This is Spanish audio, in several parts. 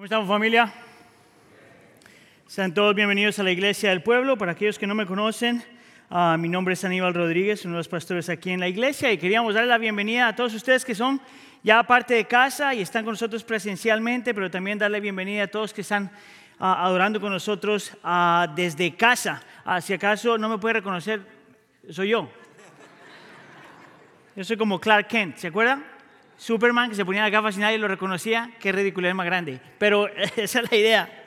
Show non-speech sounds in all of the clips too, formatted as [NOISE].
¿Cómo estamos familia? Sean todos bienvenidos a la Iglesia del Pueblo. Para aquellos que no me conocen, uh, mi nombre es Aníbal Rodríguez, uno de los pastores aquí en la iglesia, y queríamos darle la bienvenida a todos ustedes que son ya parte de casa y están con nosotros presencialmente, pero también darle bienvenida a todos que están uh, adorando con nosotros uh, desde casa. si acaso no me puede reconocer, soy yo. Yo soy como Clark Kent, ¿se acuerdan? Superman que se ponía las gafas y nadie lo reconocía, qué ridículo más grande. Pero [LAUGHS] esa es la idea.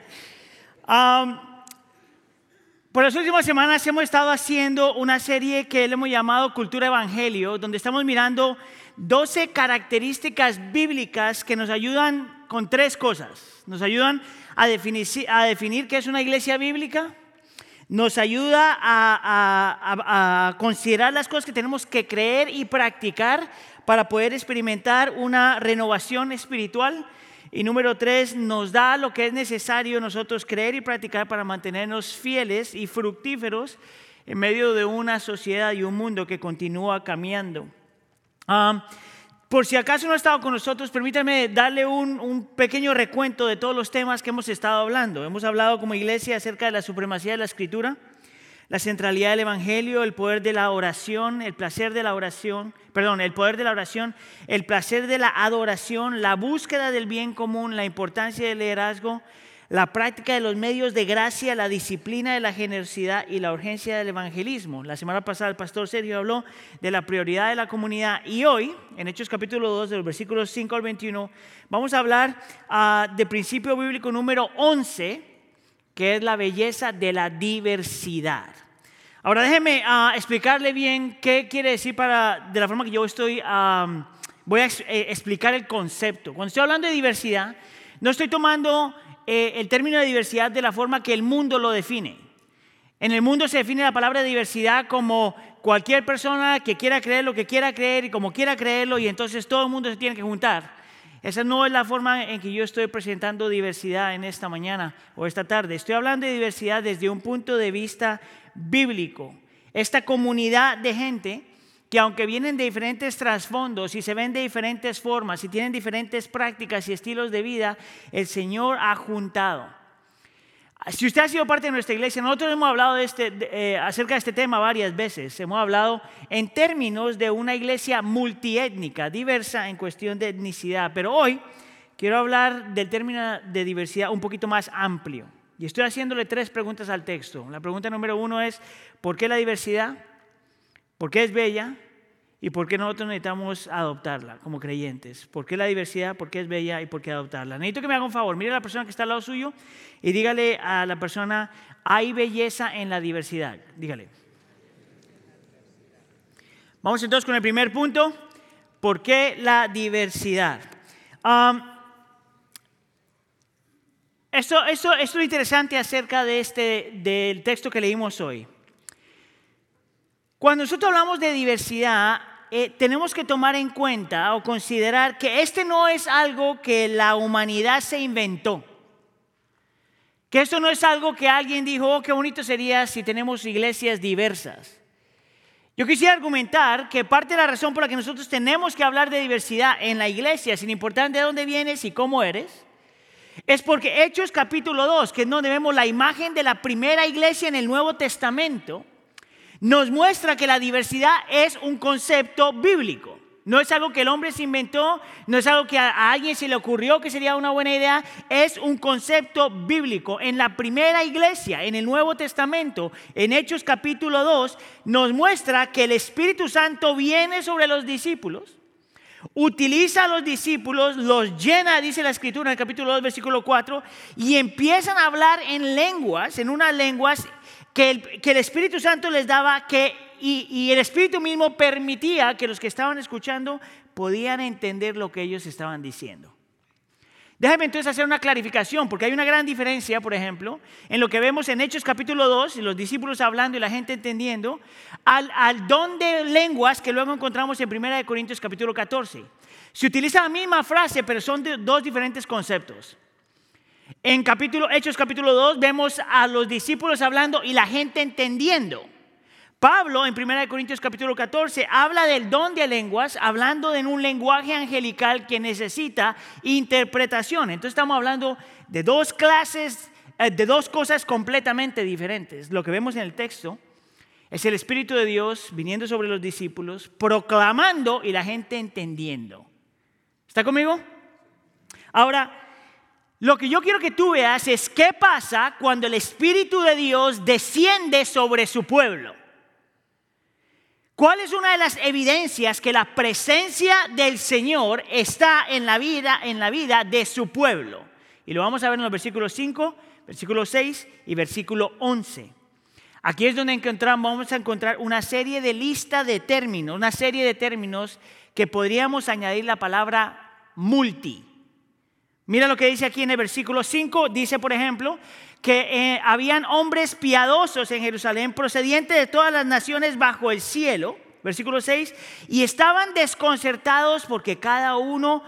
por las últimas semanas hemos estado haciendo una serie que le hemos llamado Cultura Evangelio, donde estamos mirando 12 características bíblicas que nos ayudan con tres cosas. Nos ayudan a definir, a qué es una iglesia bíblica, nos ayuda a, considerar las cosas que tenemos que creer y practicar para poder experimentar una renovación espiritual. Y número tres, nos da lo que es necesario nosotros creer y practicar para mantenernos fieles y fructíferos en medio de una sociedad y un mundo que continúa cambiando. por si acaso no ha estado con nosotros, permítame darle un, un, pequeño recuento de todos los temas que hemos estado hablando. Hemos hablado como iglesia acerca de la supremacía de la escritura la centralidad del Evangelio, el poder de la oración, el placer de la oración, perdón, el poder de la oración, el placer de la adoración, la búsqueda del bien común, la importancia del liderazgo, la práctica de los medios de gracia, la disciplina de la generosidad y la urgencia del evangelismo. La semana pasada el pastor Sergio habló de la prioridad de la comunidad y hoy, en Hechos capítulo 2, de los versículos 5 al 21, vamos a hablar uh, de principio bíblico número 11 que es la belleza de la diversidad. Ahora déjeme ah, explicarle bien qué quiere decir para, de la forma que yo estoy, voy a eh, explicar el concepto. Cuando estoy hablando de diversidad, no estoy tomando eh, el término de diversidad de la forma que el mundo lo define. En el mundo se define la palabra diversidad como cualquier persona que quiera creer lo que quiera creer y como quiera creerlo y entonces todo el mundo se tiene que juntar. Esa no es la forma en que yo estoy presentando diversidad en esta mañana o esta tarde. Estoy hablando de diversidad desde un punto de vista bíblico. Esta comunidad de gente que aunque vienen de diferentes trasfondos y se ven de diferentes formas y tienen diferentes prácticas y estilos de vida, el Señor ha juntado. Si usted ha sido parte de nuestra iglesia, nosotros hemos hablado de este, eh, acerca de este tema varias veces. Hemos hablado en términos de una iglesia multiétnica, diversa en cuestión de etnicidad. Pero hoy quiero hablar del término de diversidad un poquito más amplio. Y estoy haciéndole tres preguntas al texto. La pregunta número uno es, ¿por qué la diversidad? ¿Por qué es bella? ¿Y por qué nosotros necesitamos adoptarla como creyentes? ¿Por qué la diversidad? ¿Por qué es bella? ¿Y por qué adoptarla? Necesito que me haga un favor. Mire a la persona que está al lado suyo y dígale a la persona, hay belleza en la diversidad. Dígale. Vamos entonces con el primer punto. ¿Por qué la diversidad? esto, esto, esto, es lo interesante acerca de este, del texto que leímos hoy. Cuando nosotros hablamos de diversidad, eh, tenemos que tomar en cuenta o considerar que este no es algo que la humanidad se inventó. Que esto no es algo que alguien dijo, oh, qué bonito sería si tenemos iglesias diversas. Yo quisiera argumentar que parte de la razón por la que nosotros tenemos que hablar de diversidad en la iglesia, sin importar de dónde vienes y cómo eres, es porque Hechos capítulo 2, que es donde vemos la imagen de la primera iglesia en el Nuevo Testamento, nos muestra que la diversidad es un concepto bíblico. No es algo que el hombre se inventó, no es algo que a, alguien se le ocurrió que sería una buena idea, es un concepto bíblico. En la primera iglesia, en el Nuevo Testamento, en Hechos capítulo 2, nos muestra que el Espíritu Santo viene sobre los discípulos, utiliza a los discípulos, los llena, dice la escritura en el capítulo 2, versículo 4, y empiezan a hablar en lenguas, en unas lenguas que el, Espíritu Santo les daba que, y, el Espíritu mismo permitía que los que estaban escuchando podían entender lo que ellos estaban diciendo. Déjame entonces hacer una clarificación, porque hay una gran diferencia, por ejemplo, en lo que vemos en Hechos capítulo 2, los discípulos hablando y la gente entendiendo, al, al don de lenguas que luego encontramos en 1 Corintios capítulo 14. Se utiliza la misma frase, pero son dos diferentes conceptos. En capítulo, Hechos capítulo 2 vemos a los discípulos hablando y la gente entendiendo. Pablo en 1 Corintios capítulo 14 habla del don de lenguas, hablando de un lenguaje angelical que necesita interpretación. Entonces estamos hablando de dos clases, eh, de dos cosas completamente diferentes. Lo que vemos en el texto es el Espíritu de Dios viniendo sobre los discípulos, proclamando y la gente entendiendo. ¿Está conmigo? Ahora, lo que yo quiero que tú veas es qué pasa cuando el Espíritu de Dios desciende sobre su pueblo. ¿Cuál es una de las evidencias que la presencia del Señor está en la vida, en la vida de su pueblo? Y lo vamos a ver en los versículos 5, versículo 6 y versículo 11. Aquí es donde encontramos, vamos a encontrar una serie de lista de términos, una serie de términos que podríamos añadir la palabra multi. Mira lo que dice aquí en el versículo 5, dice por ejemplo que eh, habían hombres piadosos en Jerusalén procedientes de todas las naciones bajo el cielo, versículo 6, y estaban desconcertados porque cada uno...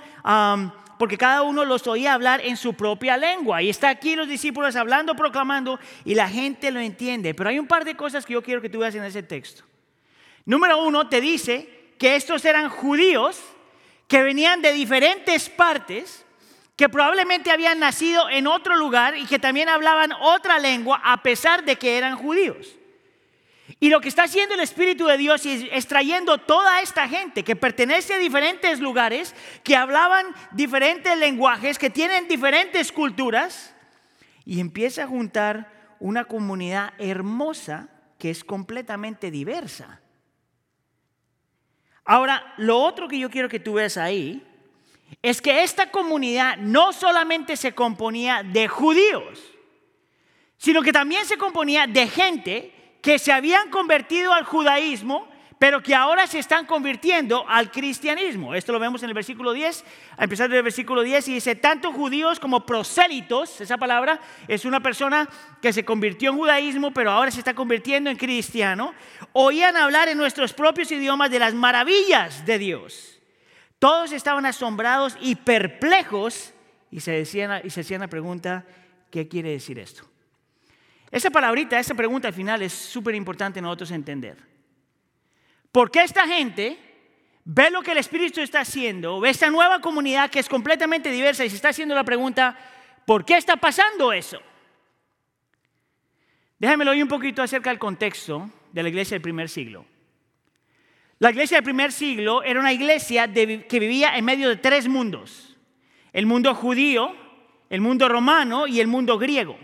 porque cada uno los oía hablar en su propia lengua. Y está aquí los discípulos hablando, proclamando, y la gente lo entiende. Pero hay un par de cosas que yo quiero que tú veas en ese texto. Número uno, te dice que estos eran judíos que venían de diferentes partes que probablemente habían nacido en otro lugar y que también hablaban otra lengua a pesar de que eran judíos. Y lo que está haciendo el Espíritu de Dios es, trayendo toda esta gente que pertenece a diferentes lugares, que hablaban diferentes lenguajes, que tienen diferentes culturas, y empieza a juntar una comunidad hermosa que es completamente diversa. Ahora, lo otro que yo quiero que tú veas ahí es que esta comunidad no solamente se componía de judíos, sino que también se componía de gente que se habían convertido al judaísmo, pero que ahora se están convirtiendo al cristianismo. Esto lo vemos en el versículo 10, a empezar del versículo 10, y dice, tanto judíos como prosélitos, esa palabra es una persona que se convirtió en judaísmo, pero ahora se está convirtiendo en cristiano, oían hablar en nuestros propios idiomas de las maravillas de Dios. Todos estaban asombrados y perplejos y se, decían, y se hacían la pregunta, ¿qué quiere decir esto? Esa palabrita, esa pregunta al final es súper importante nosotros entender. ¿Por qué esta gente ve lo que el Espíritu está haciendo, ve esta nueva comunidad que es completamente diversa y se está haciendo la pregunta, ¿por qué está pasando eso? Déjame oír un poquito acerca del contexto de la iglesia del primer siglo. La iglesia del primer siglo era una iglesia que vivía en medio de tres mundos. El mundo judío, el mundo romano y el mundo griego.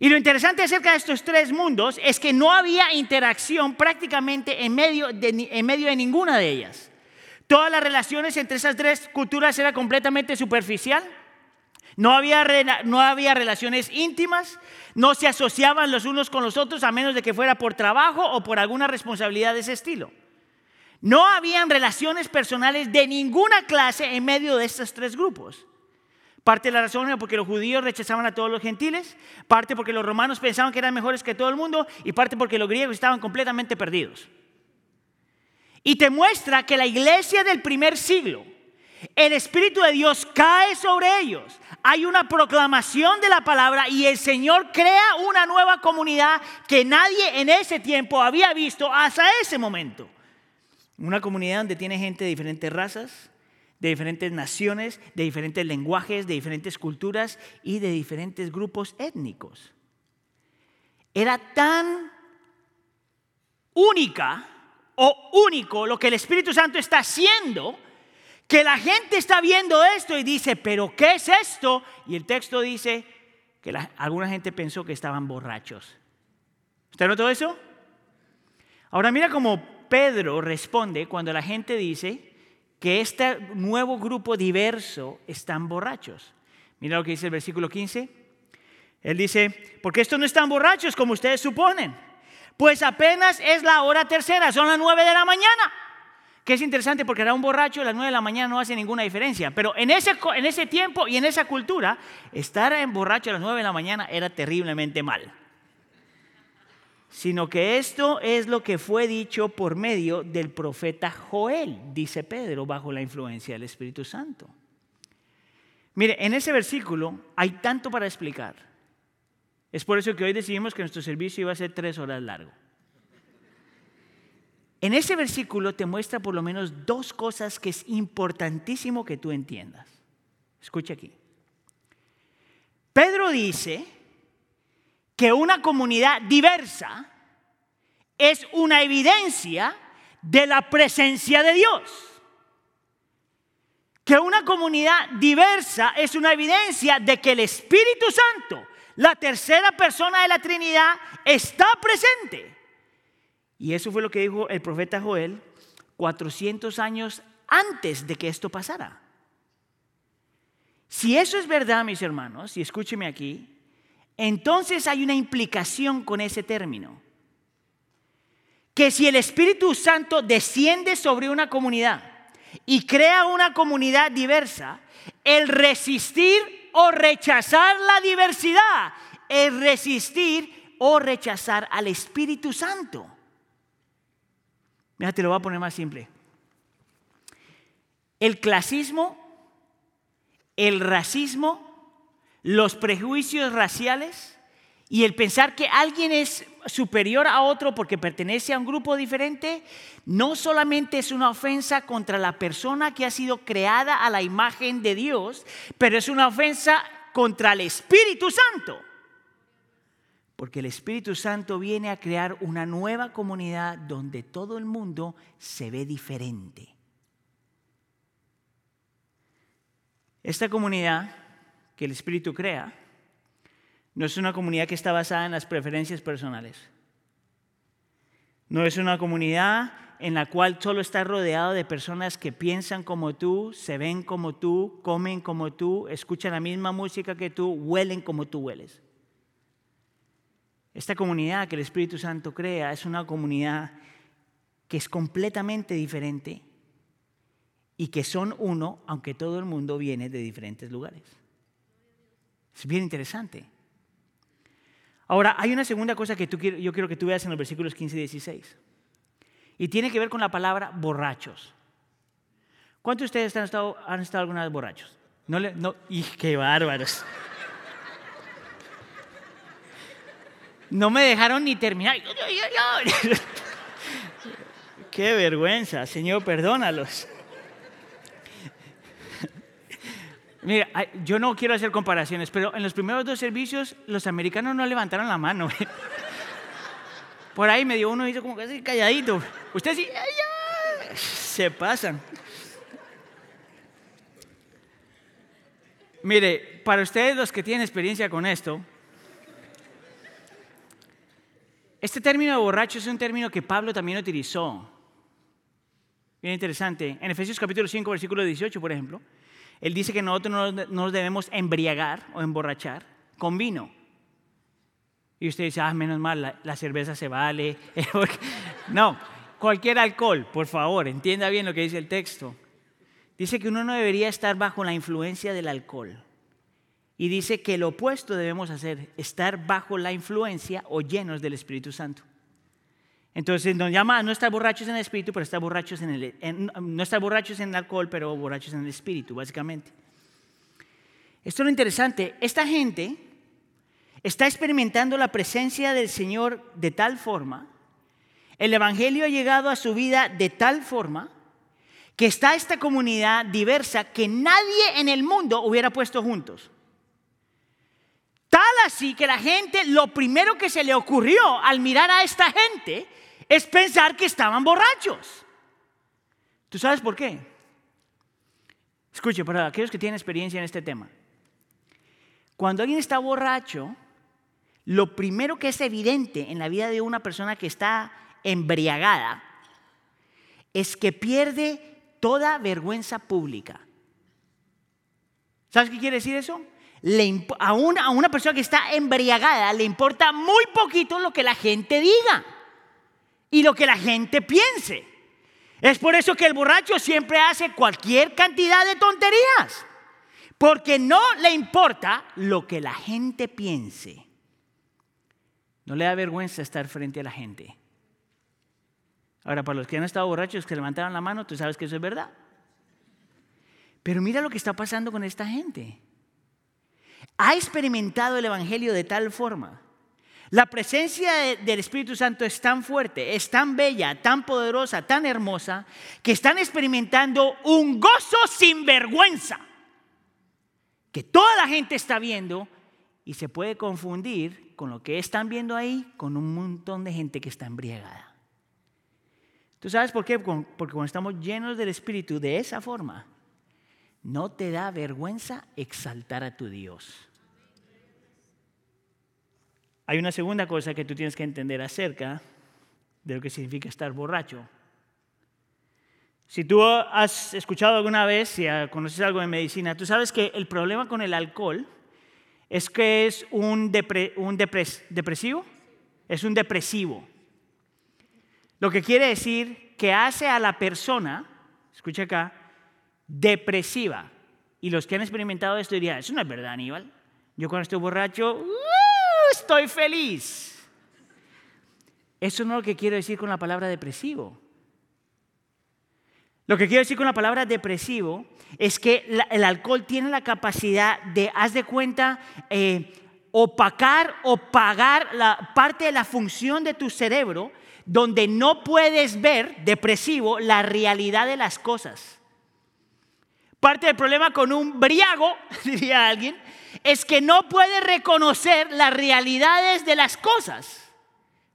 Y lo interesante acerca de estos tres mundos es que no había interacción prácticamente en medio de, ninguna de ellas. Todas las relaciones entre esas tres culturas eran completamente superficial. No había, no había relaciones íntimas, no se asociaban los unos con los otros a menos de que fuera por trabajo o por alguna responsabilidad de ese estilo. No habían relaciones personales de ninguna clase en medio de estos tres grupos. Parte de la razón era porque los judíos rechazaban a todos los gentiles, parte porque los romanos pensaban que eran mejores que todo el mundo y parte porque los griegos estaban completamente perdidos. Y te muestra que la iglesia del primer siglo, el Espíritu de Dios cae sobre ellos. Hay una proclamación de la palabra y el Señor crea una nueva comunidad que nadie en ese tiempo había visto hasta ese momento. Una comunidad donde tiene gente de diferentes razas, de diferentes naciones, de diferentes lenguajes, de diferentes culturas y de diferentes grupos étnicos. Era tan única o único lo que el Espíritu Santo está haciendo que la gente está viendo esto y dice, pero ¿qué es esto? Y el texto dice que alguna gente pensó que estaban borrachos. ¿Usted notó eso? Ahora mira cómo Pedro responde cuando la gente dice que este nuevo grupo diverso están borrachos. Mira lo que dice el versículo 15. Él dice, porque estos no están borrachos como ustedes suponen, pues apenas es la hora tercera, son las nueve de la mañana. Que es interesante porque era un borracho las nueve de la mañana no hace ninguna diferencia. Pero en ese, en ese tiempo y en esa cultura, estar en borracho a las nueve de la mañana era terriblemente mal sino que esto es lo que fue dicho por medio del profeta Joel, dice Pedro, bajo la influencia del Espíritu Santo. Mire, en ese versículo hay tanto para explicar. Es por eso que hoy decidimos que nuestro servicio iba a ser tres horas largo. En ese versículo te muestra por lo menos dos cosas que es importantísimo que tú entiendas. Escucha aquí. Pedro dice que una comunidad diversa es una evidencia de la presencia de Dios. Que una comunidad diversa es una evidencia de que el Espíritu Santo, la tercera persona de la Trinidad, está presente. Y eso fue lo que dijo el profeta Joel 400 años antes de que esto pasara. Si eso es verdad, mis hermanos, y escúcheme aquí, entonces hay una implicación con ese término. Que si el Espíritu Santo desciende sobre una comunidad y crea una comunidad diversa, el resistir o rechazar la diversidad es resistir o rechazar al Espíritu Santo. Mira, te lo voy a poner más simple. El clasismo, el racismo, los prejuicios raciales y el pensar que alguien es superior a otro porque pertenece a un grupo diferente, no solamente es una ofensa contra la persona que ha sido creada a la imagen de Dios, pero es una ofensa contra el Espíritu Santo. Porque el Espíritu Santo viene a crear una nueva comunidad donde todo el mundo se ve diferente. Esta comunidad que el Espíritu crea no es una comunidad que está basada en las preferencias personales. No es una comunidad en la cual solo está rodeado de personas que piensan como tú, se ven como tú, comen como tú, escuchan la misma música que tú, huelen como tú hueles. Esta comunidad que el Espíritu Santo crea es una comunidad que es completamente diferente y que son uno, aunque todo el mundo viene de diferentes lugares. Es bien interesante. Ahora, hay una segunda cosa que yo quiero que tú veas en los versículos 15 y 16. Y tiene que ver con la palabra borrachos. ¿Cuántos de ustedes han estado, han estado alguna vez borrachos? No, no, qué bárbaros. No me dejaron ni terminar. [LAUGHS] Qué vergüenza, Señor, perdónalos. Mira, yo no quiero hacer comparaciones, pero en los primeros dos servicios los americanos no levantaron la mano. Por ahí me dio uno hizo como casi calladito. Ustedes sí, se pasan. Mire, para ustedes los que tienen experiencia con esto, este término de borracho es un término que Pablo también utilizó. Bien interesante. En Efesios capítulo 5, versículo 18, por ejemplo. Él dice que nosotros no nos debemos embriagar o emborrachar con vino. Y usted dice, ah, menos mal, la, cerveza se vale. [LAUGHS] no, cualquier alcohol, por favor, entienda bien lo que dice el texto. Dice que uno no debería estar bajo la influencia del alcohol. Y dice que lo opuesto debemos hacer, estar bajo la influencia o llenos del Espíritu Santo. Entonces nos llama no estar borrachos en el espíritu, pero estar borrachos en el, no estar borrachos en el alcohol, pero borrachos en el espíritu, básicamente. Esto es lo interesante. Esta gente está experimentando la presencia del Señor de tal forma, el Evangelio ha llegado a su vida de tal forma, que está esta comunidad diversa que nadie en el mundo hubiera puesto juntos. Tal así que la gente, lo primero que se le ocurrió al mirar a esta gente es pensar que estaban borrachos. ¿Tú sabes por qué? Escuche, para aquellos que tienen experiencia en este tema. Cuando alguien está borracho, lo primero que es evidente en la vida de una persona que está embriagada es que pierde toda vergüenza pública. ¿Sabes qué quiere decir eso? a, una, a una persona que está embriagada le importa muy poquito lo que la gente diga y lo que la gente piense. Es por eso que el borracho siempre hace cualquier cantidad de tonterías, porque no le importa lo que la gente piense. No le da vergüenza estar frente a la gente. Ahora, para los que han estado borrachos que levantaron la mano, tú sabes que eso es verdad. Pero mira lo que está pasando con esta gente. Ha experimentado el Evangelio de tal forma La presencia del Espíritu Santo es tan fuerte, es tan bella, tan poderosa, tan hermosa, que están experimentando un gozo sin vergüenza, que toda la gente está viendo y se puede confundir con lo que están viendo ahí con un montón de gente que está embriagada. ¿Tú sabes por qué? Porque cuando estamos llenos del Espíritu de esa forma, no te da vergüenza exaltar a tu Dios. Hay una segunda cosa que tú tienes que entender acerca de lo que significa estar borracho. Si tú has escuchado alguna vez, si conoces algo de medicina, tú sabes que el problema con el alcohol es que es un, depresivo, es un depresivo. Lo que quiere decir que hace a la persona, escucha acá, depresiva. Y los que han experimentado esto dirían, eso no es verdad, Aníbal. Yo cuando estoy borracho, estoy feliz. Eso no es lo que quiero decir con la palabra depresivo. Lo que quiero decir con la palabra depresivo es que el alcohol tiene la capacidad de, haz de cuenta, eh, opacar o pagar la parte de la función de tu cerebro donde no puedes ver, depresivo, la realidad de las cosas. Parte del problema con un briago, [LAUGHS] diría alguien, es que no puede reconocer las realidades de las cosas.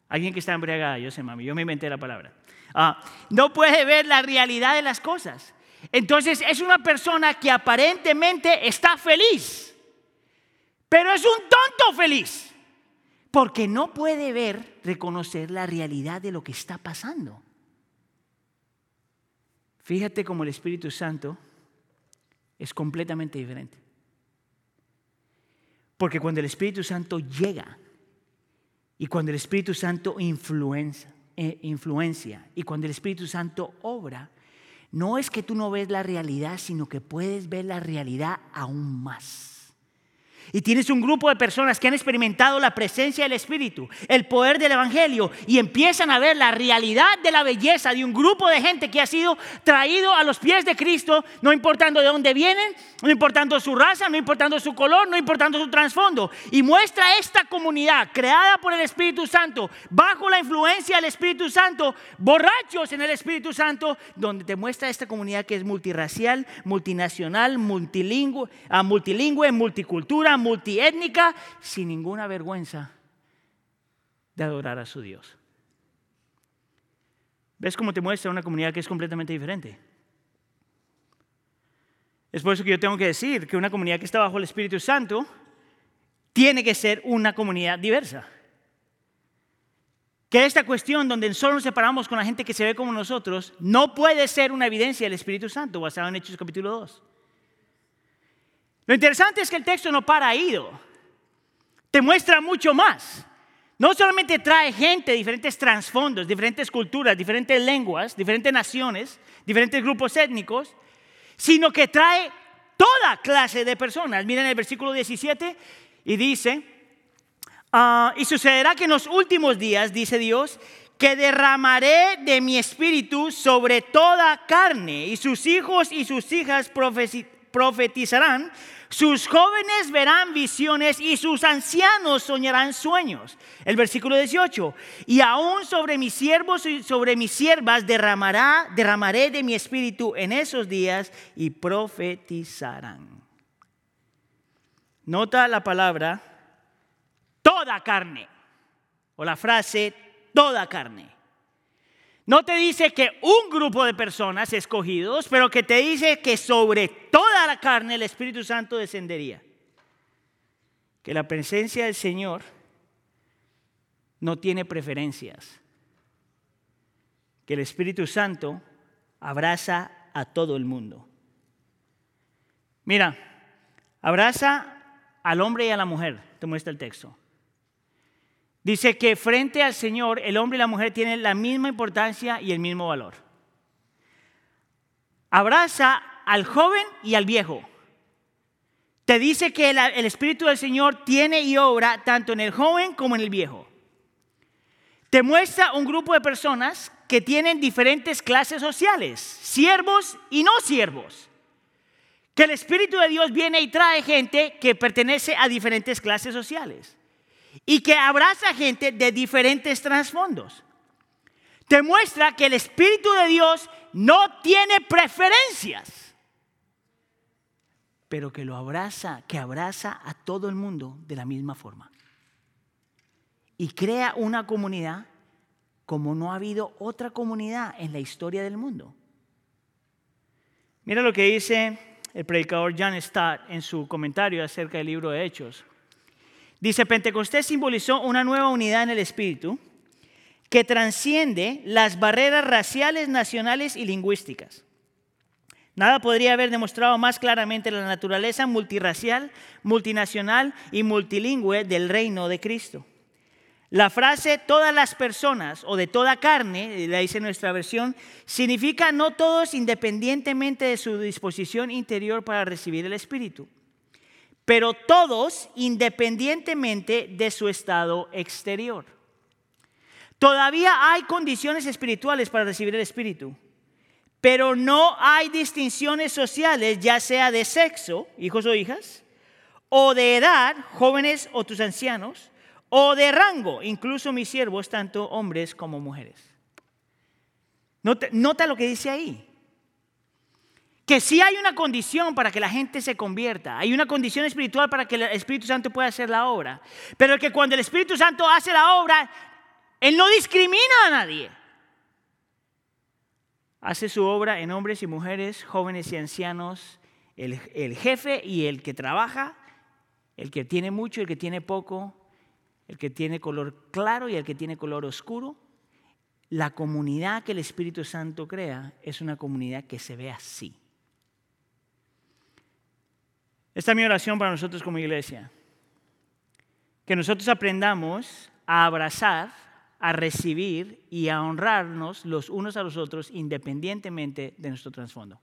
Alguien que está embriagada, yo sé, mami, yo me inventé la palabra. Ah, no puede ver la realidad de las cosas. Entonces es una persona que aparentemente está feliz, pero es un tonto feliz, porque no puede ver, reconocer la realidad de lo que está pasando. Fíjate cómo el Espíritu Santo es completamente diferente. Porque cuando el Espíritu Santo llega y cuando el Espíritu Santo influencia, eh, influencia y cuando el Espíritu Santo obra, no es que tú no ves la realidad, sino que puedes ver la realidad aún más. Y tienes un grupo de personas que han experimentado la presencia del Espíritu, el poder del Evangelio, y empiezan a ver la realidad de la belleza de un grupo de gente que ha sido traído a los pies de Cristo, no importando de dónde vienen, no importando su raza, no importando su color, no importando su trasfondo. Y muestra esta comunidad creada por el Espíritu Santo, bajo la influencia del Espíritu Santo, borrachos en el Espíritu Santo, donde te muestra esta comunidad que es multirracial, multinacional, multilingüe, ah, multilingüe multicultura, multiétnica, sin ninguna vergüenza de adorar a su Dios. ¿Ves cómo te muestra una comunidad que es completamente diferente? Es por eso que yo tengo que decir que una comunidad que está bajo el Espíritu Santo tiene que ser una comunidad diversa. Que esta cuestión donde solo nos separamos con la gente que se ve como nosotros no puede ser una evidencia del Espíritu Santo basado en Hechos capítulo 2. Lo interesante es que el texto no para ahí, te muestra mucho más. No solamente trae gente diferentes trasfondos, diferentes culturas, diferentes lenguas, diferentes naciones, diferentes grupos étnicos, sino que trae toda clase de personas. Miren el versículo 17 y dice, ah, y sucederá que en los últimos días, dice Dios, que derramaré de mi espíritu sobre toda carne, y sus hijos y sus hijas profetizarán, sus jóvenes verán visiones y sus ancianos soñarán sueños. El versículo 18. Y aún sobre mis siervos y sobre mis siervas derramará, derramaré de mi espíritu en esos días y profetizarán. Nota la palabra toda carne o la frase toda carne. No te dice que un grupo de personas escogidos, pero que te dice que sobre toda la carne el Espíritu Santo descendería. Que la presencia del Señor no tiene preferencias. Que el Espíritu Santo abraza a todo el mundo. Mira, abraza al hombre y a la mujer, te muestra el texto. Dice que frente al Señor el hombre y la mujer tienen la misma importancia y el mismo valor. Abraza al joven y al viejo. Te dice que el, Espíritu del Señor tiene y obra tanto en el joven como en el viejo. Te muestra un grupo de personas que tienen diferentes clases sociales, siervos y no siervos. Que el Espíritu de Dios viene y trae gente que pertenece a diferentes clases sociales. Y que abraza gente de diferentes trasfondos. Te muestra que el Espíritu de Dios no tiene preferencias, pero que lo abraza, que abraza a todo el mundo de la misma forma. Y crea una comunidad como no ha habido otra comunidad en la historia del mundo. Mira lo que dice el predicador John Stott en su comentario acerca del libro de Hechos. Dice, Pentecostés simbolizó una nueva unidad en el Espíritu que transciende las barreras raciales, nacionales y lingüísticas. Nada podría haber demostrado más claramente la naturaleza multirracial, multinacional y multilingüe del reino de Cristo. La frase todas las personas o de toda carne, la dice nuestra versión, significa no todos independientemente de su disposición interior para recibir el Espíritu pero todos independientemente de su estado exterior. Todavía hay condiciones espirituales para recibir el Espíritu, pero no hay distinciones sociales, ya sea de sexo, hijos o hijas, o de edad, jóvenes o tus ancianos, o de rango, incluso mis siervos, tanto hombres como mujeres. Nota, nota lo que dice ahí que sí hay una condición para que la gente se convierta, hay una condición espiritual para que el Espíritu Santo pueda hacer la obra, pero que cuando el Espíritu Santo hace la obra, Él no discrimina a nadie. Hace su obra en hombres y mujeres, jóvenes y ancianos, el, el jefe y el que trabaja, el que tiene mucho y el que tiene poco, el que tiene color claro y el que tiene color oscuro. La comunidad que el Espíritu Santo crea es una comunidad que se ve así. Esta es mi oración para nosotros como iglesia. Que nosotros aprendamos a abrazar, a recibir y a honrarnos los unos a los otros independientemente de nuestro trasfondo.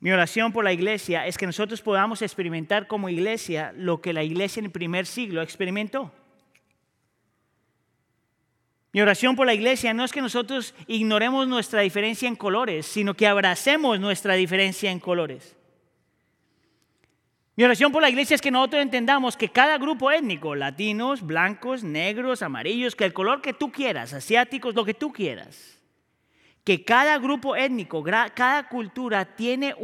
Mi oración por la iglesia es que nosotros podamos experimentar como iglesia lo que la iglesia en el primer siglo experimentó. Mi oración por la iglesia no es que nosotros ignoremos nuestra diferencia en colores, sino que abracemos nuestra diferencia en colores. Mi oración por la iglesia es que nosotros entendamos que cada grupo étnico, latinos, blancos, negros, amarillos, que el color que tú quieras, asiáticos, lo que tú quieras, que cada grupo étnico, cada cultura tiene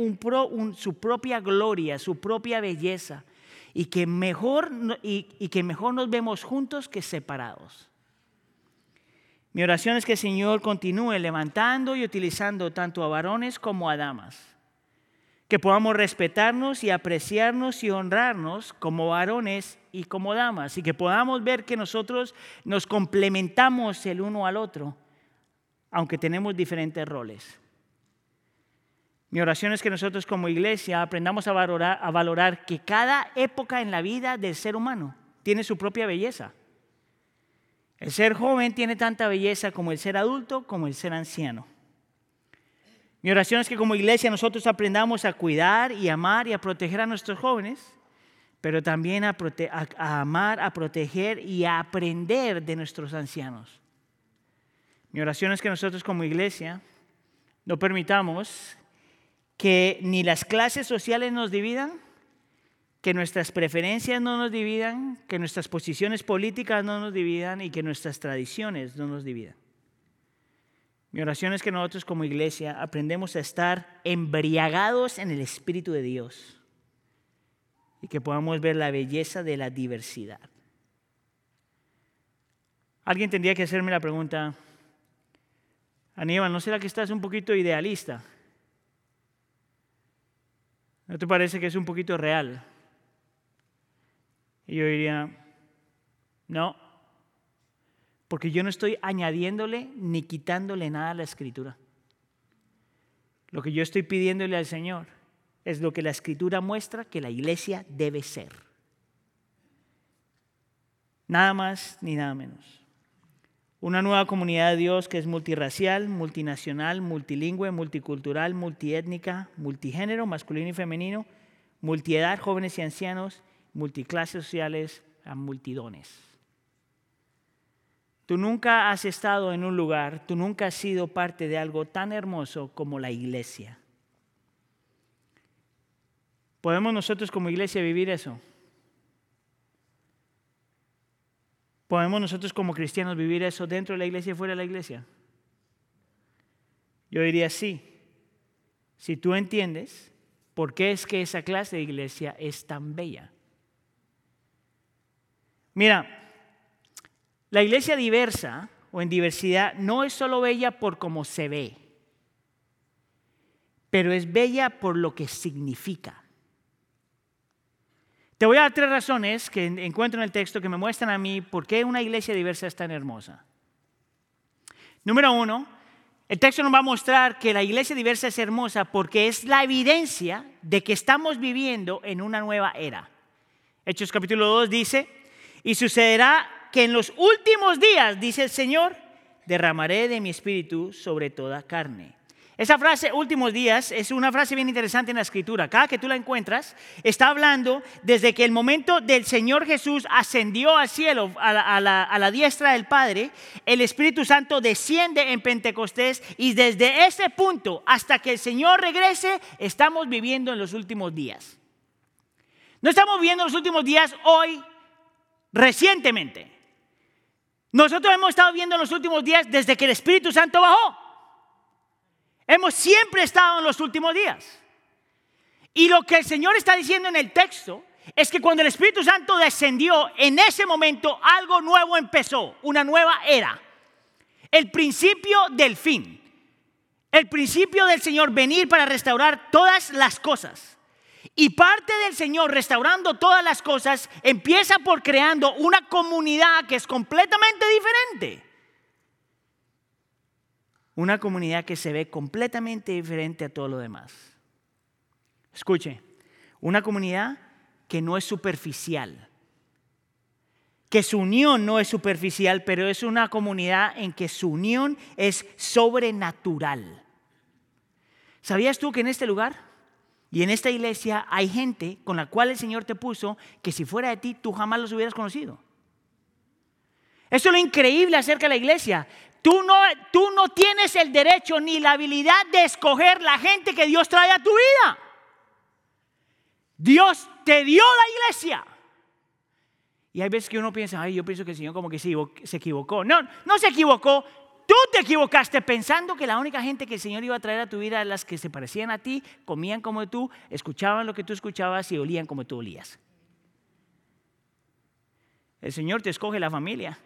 su propia gloria, su propia belleza, y que, mejor, y, que mejor nos vemos juntos que separados. Mi oración es que el Señor continúe levantando y utilizando tanto a varones como a damas que podamos respetarnos y apreciarnos y honrarnos como varones y como damas, y que podamos ver que nosotros nos complementamos el uno al otro, aunque tenemos diferentes roles. Mi oración es que nosotros como iglesia aprendamos a valorar, a valorar que cada época en la vida del ser humano tiene su propia belleza. El ser joven tiene tanta belleza como el ser adulto, como el ser anciano. Mi oración es que como iglesia nosotros aprendamos a cuidar y amar y a proteger a nuestros jóvenes, pero también a, amar, a proteger y a aprender de nuestros ancianos. Mi oración es que nosotros como iglesia no permitamos que ni las clases sociales nos dividan, que nuestras preferencias no nos dividan, que nuestras posiciones políticas no nos dividan y que nuestras tradiciones no nos dividan. Mi oración es que nosotros como iglesia aprendemos a estar embriagados en el Espíritu de Dios y que podamos ver la belleza de la diversidad. Alguien tendría que hacerme la pregunta, Aníbal, ¿no será que estás un poquito idealista? ¿No te parece que es un poquito real? Y yo diría, no, porque yo no estoy añadiéndole ni quitándole nada a la escritura. Lo que yo estoy pidiéndole al Señor es lo que la escritura muestra que la iglesia debe ser. Nada más ni nada menos. Una nueva comunidad de Dios que es multirracial, multinacional, multilingüe, multicultural, multiétnica, multigénero, masculino y femenino, multiedad, jóvenes y ancianos, multiclases sociales, a multidones. Tú nunca has estado en un lugar, tú nunca has sido parte de algo tan hermoso como la iglesia. ¿Podemos nosotros como iglesia vivir eso? ¿Podemos nosotros como cristianos vivir eso dentro de la iglesia y fuera de la iglesia? Yo diría sí. Si tú entiendes por qué es que esa clase de iglesia es tan bella. Mira, la iglesia diversa o en diversidad no es solo bella por cómo se ve, pero es bella por lo que significa. Te voy a dar tres razones que encuentro en el texto que me muestran a mí por qué una iglesia diversa es tan hermosa. Número uno, el texto nos va a mostrar que la iglesia diversa es hermosa porque es la evidencia de que estamos viviendo en una nueva era. Hechos capítulo 2 dice, y sucederá que en los últimos días, dice el Señor, derramaré de mi espíritu sobre toda carne. Esa frase, últimos días, es una frase bien interesante en la escritura. Cada que tú la encuentras, está hablando desde que el momento del Señor Jesús ascendió al cielo, a la, a la, diestra del Padre, el Espíritu Santo desciende en Pentecostés y desde ese punto hasta que el Señor regrese, estamos viviendo en los últimos días. No estamos viviendo los últimos días hoy, recientemente. Nosotros hemos estado viendo en los últimos días desde que el Espíritu Santo bajó. Hemos siempre estado en los últimos días. Y lo que el Señor está diciendo en el texto es que cuando el Espíritu Santo descendió, en ese momento algo nuevo empezó, una nueva era. El principio del fin. El principio del Señor venir para restaurar todas las cosas. Y parte del Señor restaurando todas las cosas empieza por creando una comunidad que es completamente diferente. Una comunidad que se ve completamente diferente a todo lo demás. Escuche, una comunidad que no es superficial, que su unión no es superficial, pero es una comunidad en que su unión es sobrenatural. ¿Sabías tú que en este lugar y en esta iglesia hay gente con la cual el Señor te puso que si fuera de ti tú jamás los hubieras conocido? Eso es lo increíble acerca de la iglesia. Tú no, tú no tienes el derecho ni la habilidad de escoger la gente que Dios trae a tu vida. Dios te dio la iglesia. Y hay veces que uno piensa, ay, yo pienso que el Señor como que se equivocó. No, no se equivocó. Tú te equivocaste pensando que la única gente que el Señor iba a traer a tu vida era las que se parecían a ti, comían como tú, escuchaban lo que tú escuchabas y olían como tú olías. El Señor te escoge la familia,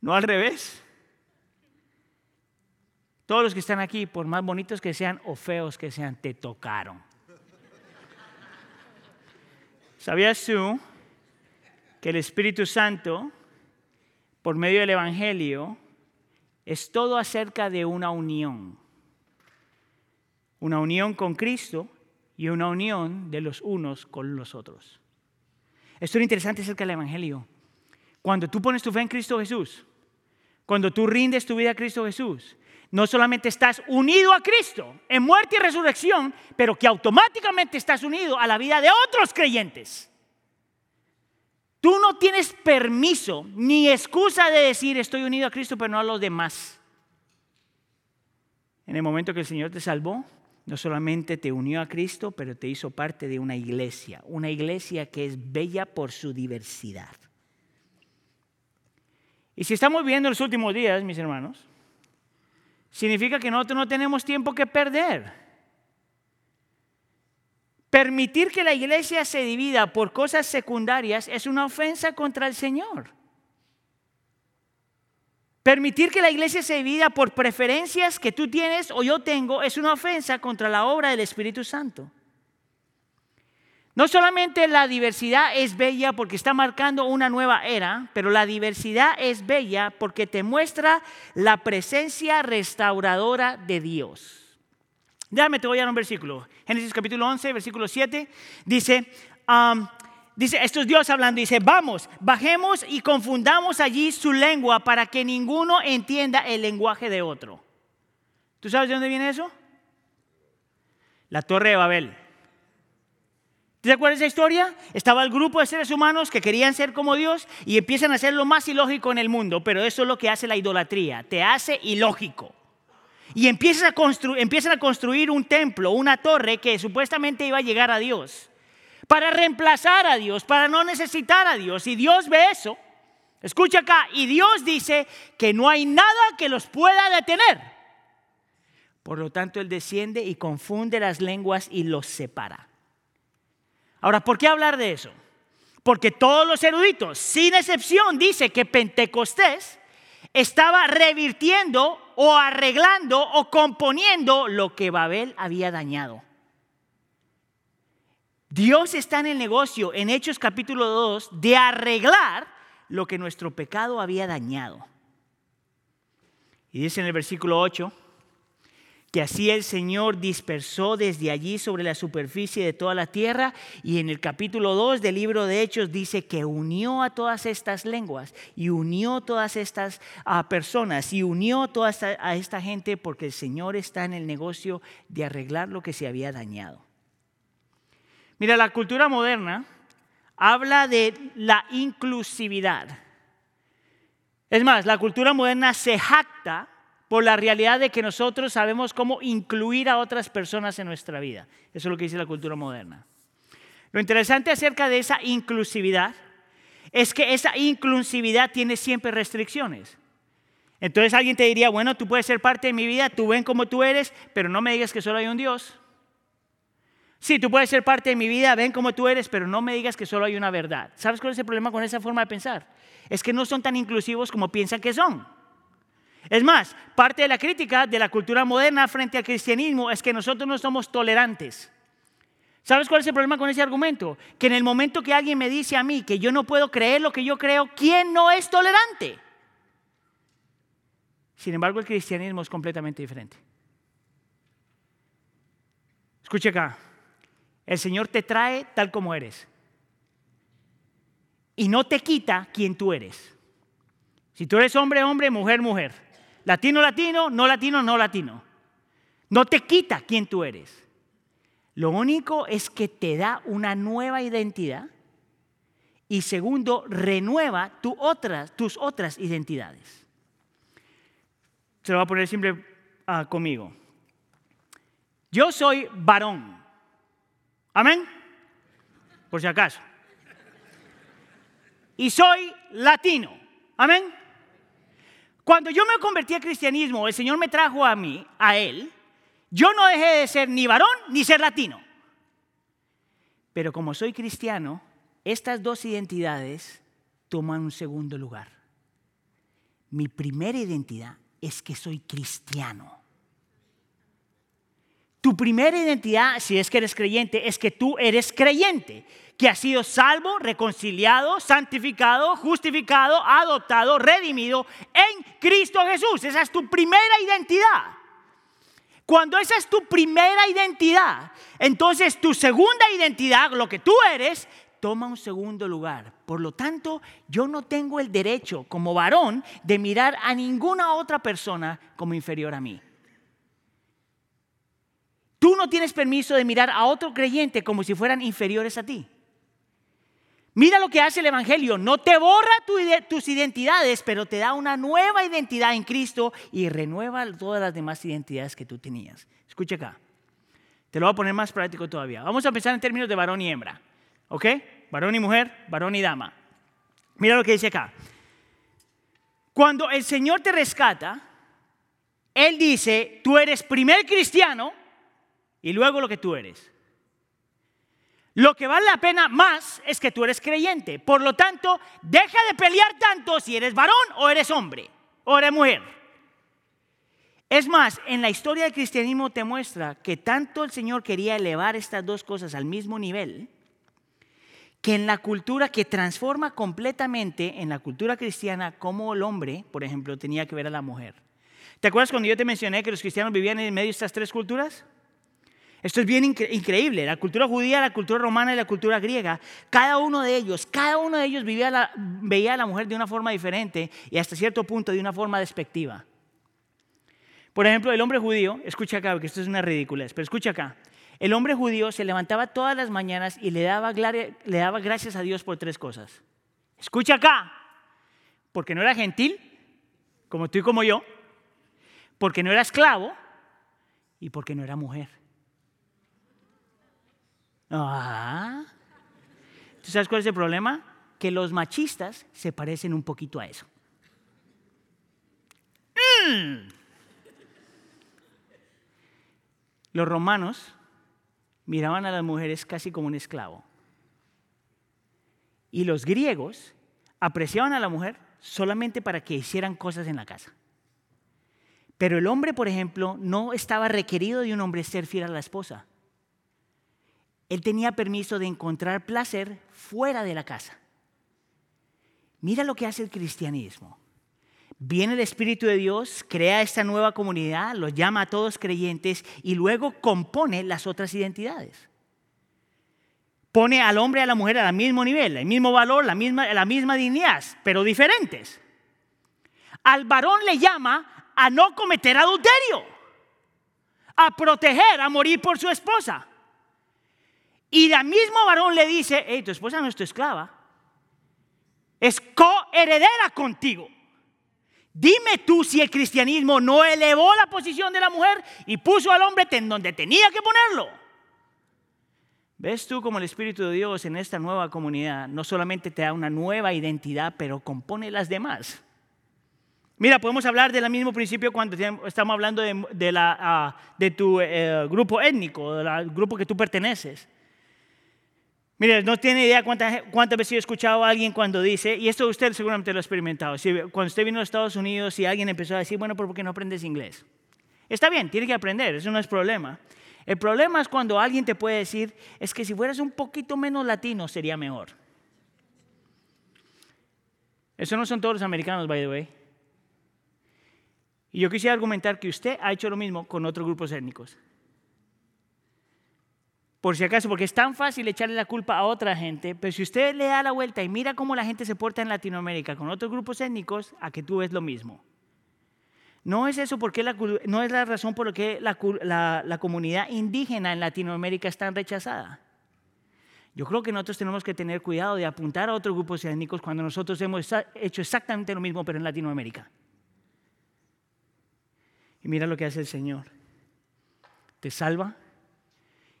no al revés. Todos los que están aquí, por más bonitos que sean o feos que sean, te tocaron. ¿Sabías tú que el Espíritu Santo, por medio del Evangelio, es todo acerca de una unión? Una unión con Cristo y una unión de los unos con los otros. Esto es interesante acerca del Evangelio. Cuando tú pones tu fe en Cristo Jesús, cuando tú rindes tu vida a Cristo Jesús, no solamente estás unido a Cristo en muerte y resurrección, pero que automáticamente estás unido a la vida de otros creyentes. Tú no tienes permiso ni excusa de decir estoy unido a Cristo, pero no a los demás. En el momento que el Señor te salvó, no solamente te unió a Cristo, pero te hizo parte de una iglesia, una iglesia que es bella por su diversidad. Y si estamos viendo los últimos días, mis hermanos, significa que nosotros no tenemos tiempo que perder. Permitir que la iglesia se divida por cosas secundarias es una ofensa contra el Señor. Permitir que la iglesia se divida por preferencias que tú tienes o yo tengo es una ofensa contra la obra del Espíritu Santo. No solamente la diversidad es bella porque está marcando una nueva era, pero la diversidad es bella porque te muestra la presencia restauradora de Dios. Déjame, te voy a dar un versículo. Génesis capítulo 11, versículo 7. Dice, dice, esto es Dios hablando, dice, vamos, bajemos y confundamos allí su lengua para que ninguno entienda el lenguaje de otro. ¿Tú sabes de dónde viene eso? La torre de Babel. ¿Te acuerdas de esa historia? Estaba el grupo de seres humanos que querían ser como Dios y empiezan a hacer lo más ilógico en el mundo, pero eso es lo que hace la idolatría, te hace ilógico. Y empiezan a, construir un templo, una torre que supuestamente iba a llegar a Dios, para reemplazar a Dios, para no necesitar a Dios. Y Dios ve eso, Escucha acá, y Dios dice que no hay nada que los pueda detener. Por lo tanto, Él desciende y confunde las lenguas y los separa. Ahora, ¿por qué hablar de eso? Porque todos los eruditos, sin excepción, dice que Pentecostés estaba revirtiendo o arreglando o componiendo lo que Babel había dañado. Dios está en el negocio, en Hechos capítulo 2, de arreglar lo que nuestro pecado había dañado. Y dice en el versículo 8, que así el Señor dispersó desde allí sobre la superficie de toda la tierra. Y en el capítulo 2 del libro de Hechos dice que unió a todas estas lenguas y unió todas estas ah, personas y unió toda a esta gente porque el Señor está en el negocio de arreglar lo que se había dañado. Mira, la cultura moderna habla de la inclusividad. Es más, la cultura moderna se jacta por la realidad de que nosotros sabemos cómo incluir a otras personas en nuestra vida. Eso es lo que dice la cultura moderna. Lo interesante acerca de esa inclusividad es que esa inclusividad tiene siempre restricciones. Entonces alguien te diría, bueno, tú puedes ser parte de mi vida, tú ven como tú eres, pero no me digas que solo hay un Dios. Sí, tú puedes ser parte de mi vida, ven como tú eres, pero no me digas que solo hay una verdad. ¿Sabes cuál es el problema con esa forma de pensar? Es que no son tan inclusivos como piensan que son. Es más, parte de la crítica de la cultura moderna frente al cristianismo es que nosotros no somos tolerantes. ¿Sabes cuál es el problema con ese argumento? Que en el momento que alguien me dice a mí que yo no puedo creer lo que yo creo, ¿quién no es tolerante? Sin embargo, el cristianismo es completamente diferente. Escuche acá, el Señor te trae tal como eres y no te quita quien tú eres. Si tú eres hombre, hombre, mujer, mujer. Latino, latino, no latino, no latino. No te quita quién tú eres. Lo único es que te da una nueva identidad y segundo, renueva tus otras identidades. Se lo voy a poner simple ah, conmigo. Yo soy varón. Amén. Por si acaso. Y soy latino. Amén. Cuando yo me convertí al cristianismo, el Señor me trajo a mí, a Él, yo no dejé de ser ni varón ni ser latino. Pero como soy cristiano, estas dos identidades toman un segundo lugar. Mi primera identidad es que soy cristiano. Tu primera identidad, si es que eres creyente, es que tú eres creyente que ha sido salvo, reconciliado, santificado, justificado, adoptado, redimido en Cristo Jesús. Esa es tu primera identidad. Cuando esa es tu primera identidad, entonces tu segunda identidad, lo que tú eres, toma un segundo lugar. Por lo tanto, yo no tengo el derecho como varón de mirar a ninguna otra persona como inferior a mí. Tú no tienes permiso de mirar a otro creyente como si fueran inferiores a ti. Mira lo que hace el Evangelio. No te borra tus identidades, pero te da una nueva identidad en Cristo y renueva todas las demás identidades que tú tenías. Escucha acá. Te lo voy a poner más práctico todavía. Vamos a empezar en términos de varón y hembra. ¿Ok? Varón y mujer, varón y dama. Mira lo que dice acá. Cuando el Señor te rescata, Él dice, tú eres primer cristiano y luego lo que tú eres. Lo que vale la pena más es que tú eres creyente. Por lo tanto, deja de pelear tanto si eres varón o eres hombre o eres mujer. Es más, en la historia del cristianismo te muestra que tanto el Señor quería elevar estas dos cosas al mismo nivel, que en la cultura que transforma completamente, en la cultura cristiana, como el hombre, por ejemplo, tenía que ver a la mujer. ¿Te acuerdas cuando yo te mencioné que los cristianos vivían en medio de estas tres culturas? Esto es bien increíble. La cultura judía, la cultura romana y la cultura griega, cada uno de ellos, cada uno de ellos veía a la mujer de una forma diferente y hasta cierto punto de una forma despectiva. Por ejemplo, el hombre judío, escucha acá, porque esto es una ridiculez, pero escucha acá. El hombre judío se levantaba todas las mañanas y le daba, le daba gracias a Dios por tres cosas. Escucha acá, porque no era gentil, como tú y como yo, porque no era esclavo y porque no era mujer. Ah. ¿Tú sabes cuál es el problema? Que los machistas se parecen un poquito a eso. Mm. Los romanos miraban a las mujeres casi como un esclavo. Y los griegos apreciaban a la mujer solamente para que hicieran cosas en la casa. Pero el hombre, por ejemplo, no estaba requerido de un hombre ser fiel a la esposa. Él tenía permiso de encontrar placer fuera de la casa. Mira lo que hace el cristianismo. Viene el Espíritu de Dios, crea esta nueva comunidad, los llama a todos creyentes y luego compone las otras identidades. Pone al hombre y a la mujer al mismo nivel, el mismo valor, la misma, la misma dignidad, pero diferentes. Al varón le llama a no cometer adulterio, a proteger, a morir por su esposa. Y el mismo varón le dice, hey, tu esposa no es tu esclava, es coheredera contigo. Dime tú si el cristianismo no elevó la posición de la mujer y puso al hombre en donde tenía que ponerlo. ¿Ves tú como el Espíritu de Dios en esta nueva comunidad no solamente te da una nueva identidad, pero compone las demás? Mira, podemos hablar del mismo principio cuando estamos hablando de, la, ah, tu eh, grupo étnico, del grupo que tú perteneces. Mire, no tiene idea cuántas, cuántas veces he escuchado a alguien cuando dice, y esto usted seguramente lo ha experimentado, si, cuando usted vino a Estados Unidos y alguien empezó a decir, bueno, ¿por qué no aprendes inglés? Está bien, tiene que aprender, eso no es problema. El problema es cuando alguien te puede decir, es que si fueras un poquito menos latino sería mejor. Eso no son todos los americanos, by the way. Y yo quisiera argumentar que usted ha hecho lo mismo con otros grupos étnicos por si acaso, porque es tan fácil echarle la culpa a otra gente, pero si usted le da la vuelta y mira cómo la gente se porta en Latinoamérica con otros grupos étnicos, a que tú ves lo mismo. No es eso porque no es la razón por la que la, comunidad indígena en Latinoamérica es tan rechazada. Yo creo que nosotros tenemos que tener cuidado de apuntar a otros grupos étnicos cuando nosotros hemos hecho exactamente lo mismo, pero en Latinoamérica. Y mira lo que hace el Señor. Te salva,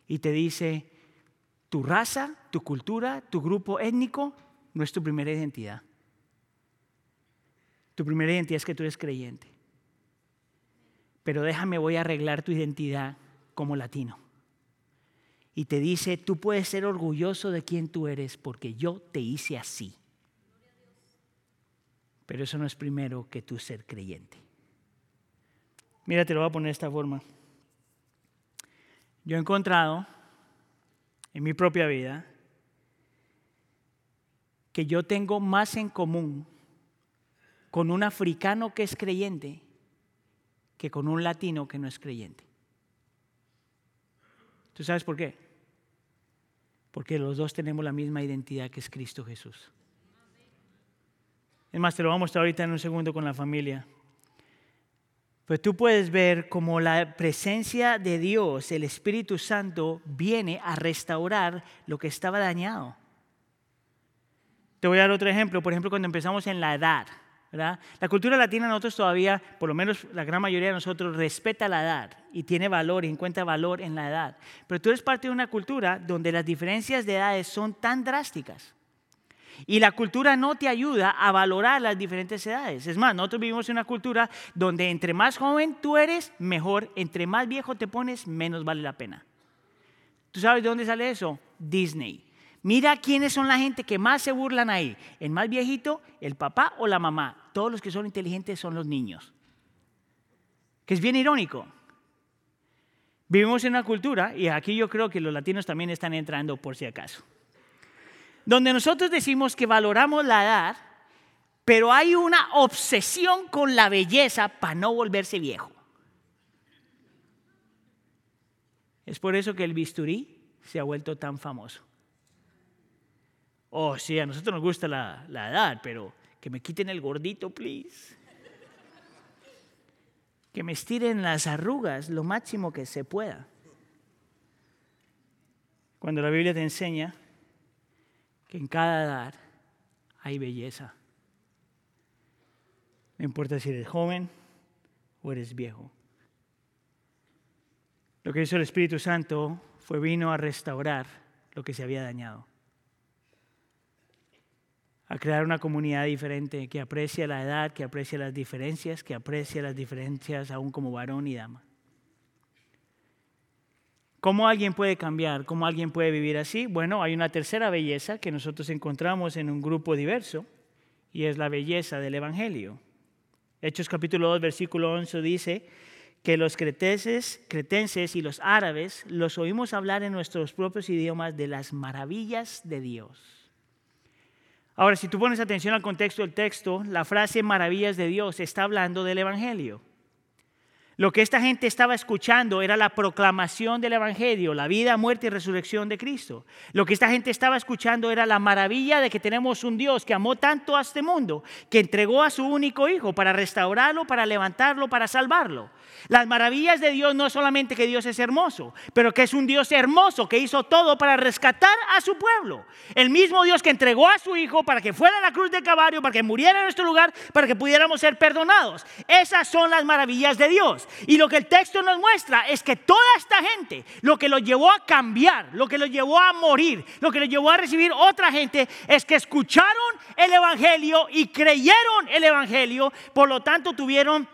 y te dice, tu raza, tu cultura, tu grupo étnico no es tu primera identidad. Tu primera identidad es que tú eres creyente. Pero déjame, voy a arreglar tu identidad como latino. Y te dice, tú puedes ser orgulloso de quien tú eres porque yo te hice así. Pero eso no es primero que tú ser creyente. Mira, te lo voy a poner de esta forma. Yo he encontrado en mi propia vida que yo tengo más en común con un africano que es creyente que con un latino que no es creyente. ¿Tú sabes por qué? Porque los dos tenemos la misma identidad que es Cristo Jesús. Es más, te lo vamos a mostrar ahorita en un segundo con la familia. Pues tú puedes ver cómo la presencia de Dios, el Espíritu Santo, viene a restaurar lo que estaba dañado. Te voy a dar otro ejemplo, por ejemplo, cuando empezamos en la edad. ¿verdad? La cultura latina nosotros todavía, por lo menos la gran mayoría de nosotros, respeta la edad y tiene valor y encuentra valor en la edad. Pero tú eres parte de una cultura donde las diferencias de edades son tan drásticas. Y la cultura no te ayuda a valorar las diferentes edades. Es más, nosotros vivimos en una cultura donde entre más joven tú eres, mejor. Entre más viejo te pones, menos vale la pena. ¿Tú sabes de dónde sale eso? Disney. Mira quiénes son la gente que más se burlan ahí. El más viejito, el papá o la mamá. Todos los que son inteligentes son los niños. Que es bien irónico. Vivimos en una cultura, y aquí yo creo que los latinos también están entrando por si acaso donde nosotros decimos que valoramos la edad, pero hay una obsesión con la belleza para no volverse viejo. Es por eso que el bisturí se ha vuelto tan famoso. Oh, sí, a nosotros nos gusta la, la edad, pero que me quiten el gordito, please. Que me estiren las arrugas lo máximo que se pueda. Cuando la Biblia te enseña que en cada edad hay belleza. No importa si eres joven o eres viejo. Lo que hizo el Espíritu Santo fue vino a restaurar lo que se había dañado. a crear una comunidad diferente que aprecia la edad, que aprecia las diferencias, que aprecia las diferencias aún como varón y dama. ¿Cómo alguien puede cambiar? ¿Cómo alguien puede vivir así? Bueno, hay una tercera belleza que nosotros encontramos en un grupo diverso y es la belleza del Evangelio. Hechos capítulo 2, versículo 11 dice que los cretenses, cretenses y los árabes los oímos hablar en nuestros propios idiomas de las maravillas de Dios. Ahora, si tú pones atención al contexto del texto, la frase maravillas de Dios está hablando del Evangelio. Lo que esta gente estaba escuchando era la proclamación del Evangelio, la vida, muerte y resurrección de Cristo. Lo que esta gente estaba escuchando era la maravilla de que tenemos un Dios que amó tanto a este mundo, que entregó a su único Hijo para restaurarlo, para levantarlo, para salvarlo. Las maravillas de Dios no solamente que Dios es hermoso, pero que es un Dios hermoso que hizo todo para rescatar a su pueblo. El mismo Dios que entregó a su Hijo para que fuera a la cruz de caballo, para que muriera en nuestro lugar, para que pudiéramos ser perdonados. Esas son las maravillas de Dios. Y lo que el texto nos muestra es que toda esta gente, lo que lo llevó a cambiar, lo que lo llevó a morir, lo que lo llevó a recibir otra gente, es que escucharon el Evangelio y creyeron el Evangelio, por lo tanto tuvieron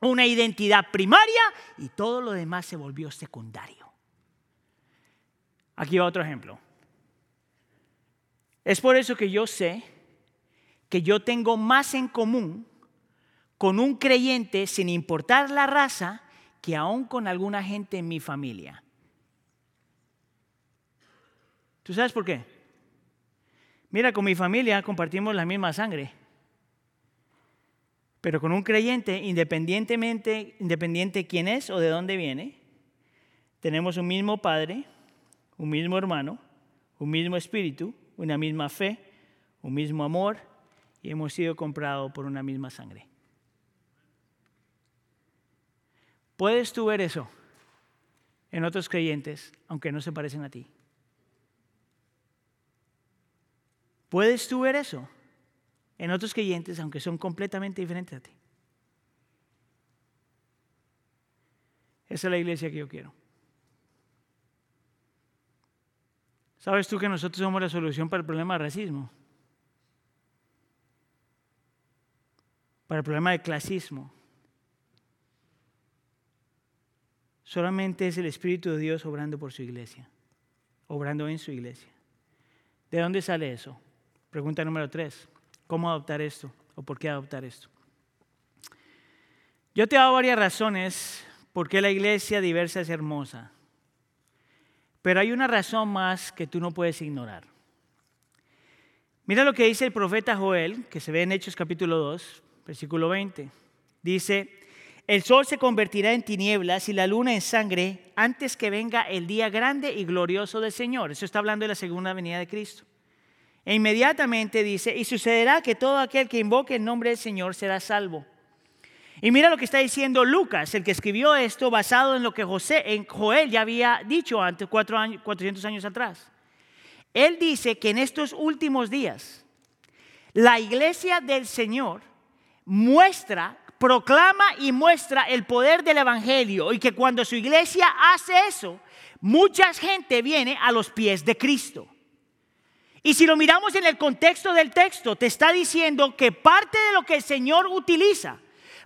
una identidad primaria y todo lo demás se volvió secundario. Aquí va otro ejemplo. Es por eso que yo sé que yo tengo más en común con un creyente sin importar la raza que aún con alguna gente en mi familia. ¿Tú sabes por qué? Mira, con mi familia compartimos la misma sangre. Pero con un creyente, independientemente, independiente quién es o de dónde viene, tenemos un mismo Padre, un mismo hermano, un mismo espíritu, una misma fe, un mismo amor y hemos sido comprados por una misma sangre. ¿Puedes tú ver eso en otros creyentes, aunque no se parecen a ti? ¿Puedes tú ver eso? en otros creyentes, aunque son completamente diferentes a ti. Esa es la iglesia que yo quiero. ¿Sabes tú que nosotros somos la solución para el problema del racismo? Para el problema del clasismo. Solamente es el Espíritu de Dios obrando por su iglesia, obrando en su iglesia. ¿De dónde sale eso? Pregunta número tres. ¿Cómo adoptar esto? ¿O por qué adoptar esto? Yo te he dado varias razones por qué la iglesia diversa es hermosa. Pero hay una razón más que tú no puedes ignorar. Mira lo que dice el profeta Joel, que se ve en Hechos capítulo 2, versículo 20. Dice, el sol se convertirá en tinieblas y la luna en sangre antes que venga el día grande y glorioso del Señor. Eso está hablando de la segunda venida de Cristo. E inmediatamente dice, y sucederá que todo aquel que invoque el nombre del Señor será salvo. Y mira lo que está diciendo Lucas, el que escribió esto basado en lo que José, en Joel ya había dicho antes, cuatro años, 400 años atrás. Él dice que en estos últimos días la iglesia del Señor muestra, proclama y muestra el poder del Evangelio y que cuando su iglesia hace eso, mucha gente viene a los pies de Cristo. Y si lo miramos en el contexto del texto, te está diciendo que parte de lo que el Señor utiliza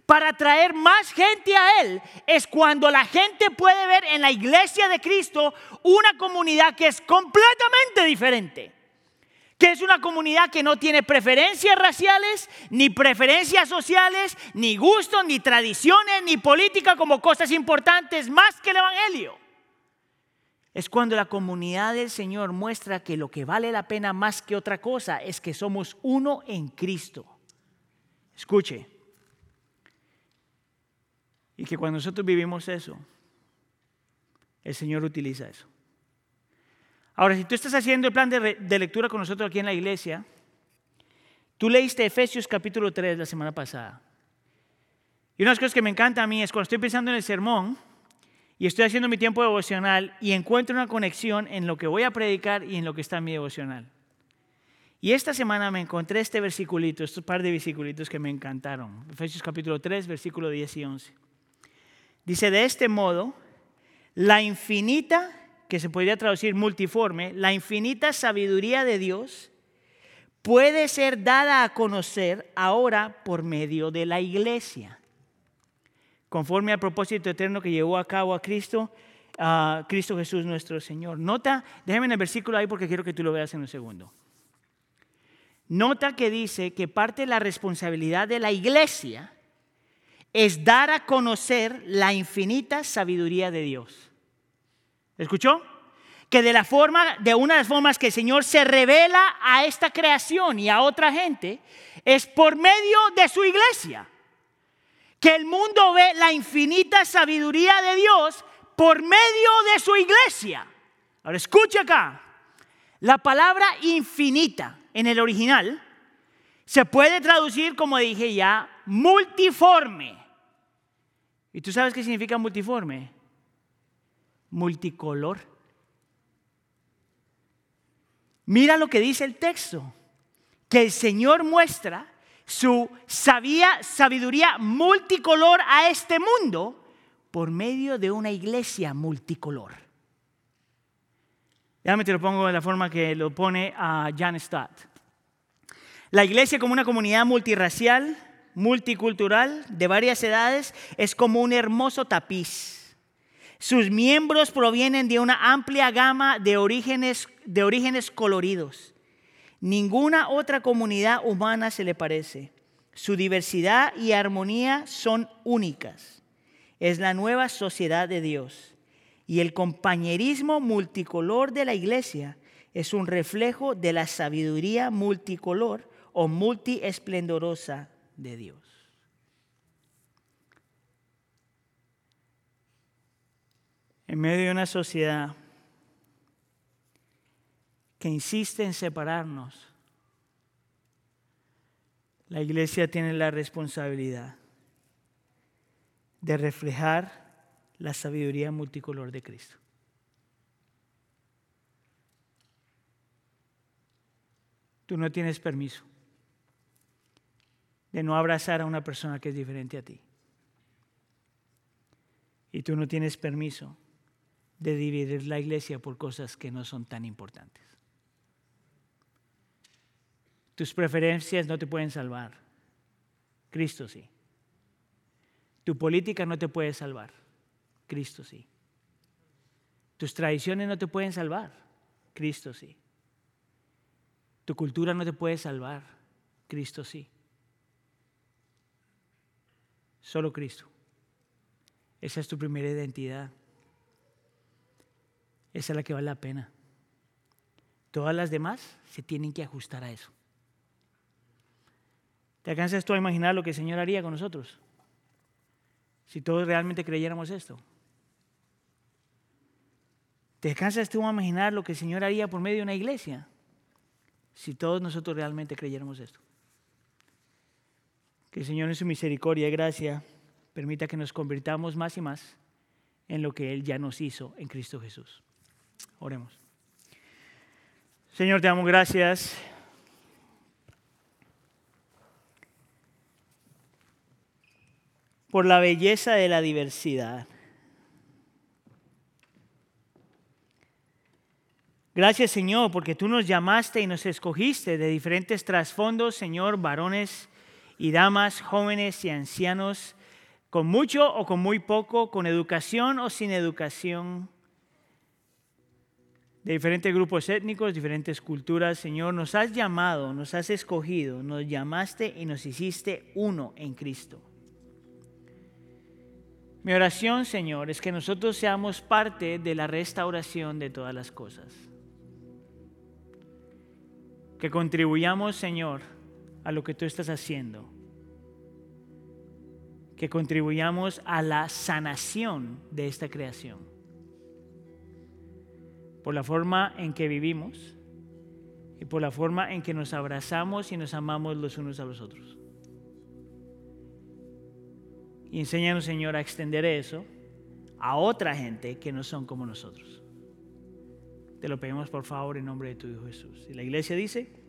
para atraer más gente a Él es cuando la gente puede ver en la iglesia de Cristo una comunidad que es completamente diferente. Que es una comunidad que no tiene preferencias raciales, ni preferencias sociales, ni gustos, ni tradiciones, ni política como cosas importantes más que el Evangelio es cuando la comunidad del Señor muestra que lo que vale la pena más que otra cosa es que somos uno en Cristo. Escuche. Y que cuando nosotros vivimos eso, el Señor utiliza eso. Ahora, si tú estás haciendo el plan de, lectura con nosotros aquí en la iglesia, tú leíste Efesios capítulo 3 la semana pasada. Y una de las cosas que me encanta a mí es cuando estoy pensando en el sermón, y estoy haciendo mi tiempo devocional y encuentro una conexión en lo que voy a predicar y en lo que está en mi devocional. Y esta semana me encontré este versiculito, estos par de versiculitos que me encantaron. Efesios capítulo 3, versículo 10 y 11. Dice, de este modo, la infinita, que se podría traducir multiforme, la infinita sabiduría de Dios puede ser dada a conocer ahora por medio de la iglesia. Conforme al propósito eterno que llevó a cabo a Cristo, a Cristo Jesús nuestro Señor. Nota, déjame en el versículo ahí porque quiero que tú lo veas en un segundo. Nota que dice que parte de la responsabilidad de la iglesia es dar a conocer la infinita sabiduría de Dios. ¿Escuchó? Que de la forma, de una de las formas que el Señor se revela a esta creación y a otra gente es por medio de su iglesia. Que el mundo ve la infinita sabiduría de Dios por medio de su iglesia. Ahora escucha acá. La palabra infinita en el original se puede traducir, como dije ya, multiforme. ¿Y tú sabes qué significa multiforme? Multicolor. Mira lo que dice el texto, que el Señor muestra su sabía, sabiduría multicolor a este mundo por medio de una iglesia multicolor. Déjame te lo pongo de la forma que lo pone a Jan Stott. La iglesia como una comunidad multirracial, multicultural, de varias edades, es como un hermoso tapiz. Sus miembros provienen de una amplia gama de orígenes, de orígenes coloridos. Ninguna otra comunidad humana se le parece. Su diversidad y armonía son únicas. Es la nueva sociedad de Dios. Y el compañerismo multicolor de la iglesia es un reflejo de la sabiduría multicolor o multiesplendorosa de Dios. En medio de una sociedad que insiste en separarnos, la iglesia tiene la responsabilidad de reflejar la sabiduría multicolor de Cristo. Tú no tienes permiso de no abrazar a una persona que es diferente a ti. Y tú no tienes permiso de dividir la iglesia por cosas que no son tan importantes. Tus preferencias no te pueden salvar. Cristo sí. Tu política no te puede salvar. Cristo sí. Tus tradiciones no te pueden salvar. Cristo sí. Tu cultura no te puede salvar. Cristo sí. Solo Cristo. Esa es tu primera identidad. Esa es la que vale la pena. Todas las demás se tienen que ajustar a eso. ¿Te alcanzas tú a imaginar lo que el Señor haría con nosotros? Si todos realmente creyéramos esto. ¿Te alcanzas tú a imaginar lo que el Señor haría por medio de una iglesia? Si todos nosotros realmente creyéramos esto. Que el Señor en su misericordia y gracia permita que nos convirtamos más y más en lo que Él ya nos hizo en Cristo Jesús. Oremos. Señor, te damos gracias. por la belleza de la diversidad. Gracias Señor, porque tú nos llamaste y nos escogiste de diferentes trasfondos, Señor, varones y damas, jóvenes y ancianos, con mucho o con muy poco, con educación o sin educación, de diferentes grupos étnicos, diferentes culturas. Señor, nos has llamado, nos has escogido, nos llamaste y nos hiciste uno en Cristo. Mi oración, Señor, es que nosotros seamos parte de la restauración de todas las cosas. Que contribuyamos, Señor, a lo que tú estás haciendo. Que contribuyamos a la sanación de esta creación. Por la forma en que vivimos y por la forma en que nos abrazamos y nos amamos los unos a los otros. Y enséñanos, Señor, a extender eso a otra gente que no son como nosotros. Te lo pedimos por favor en nombre de tu Hijo Jesús. Y la iglesia dice...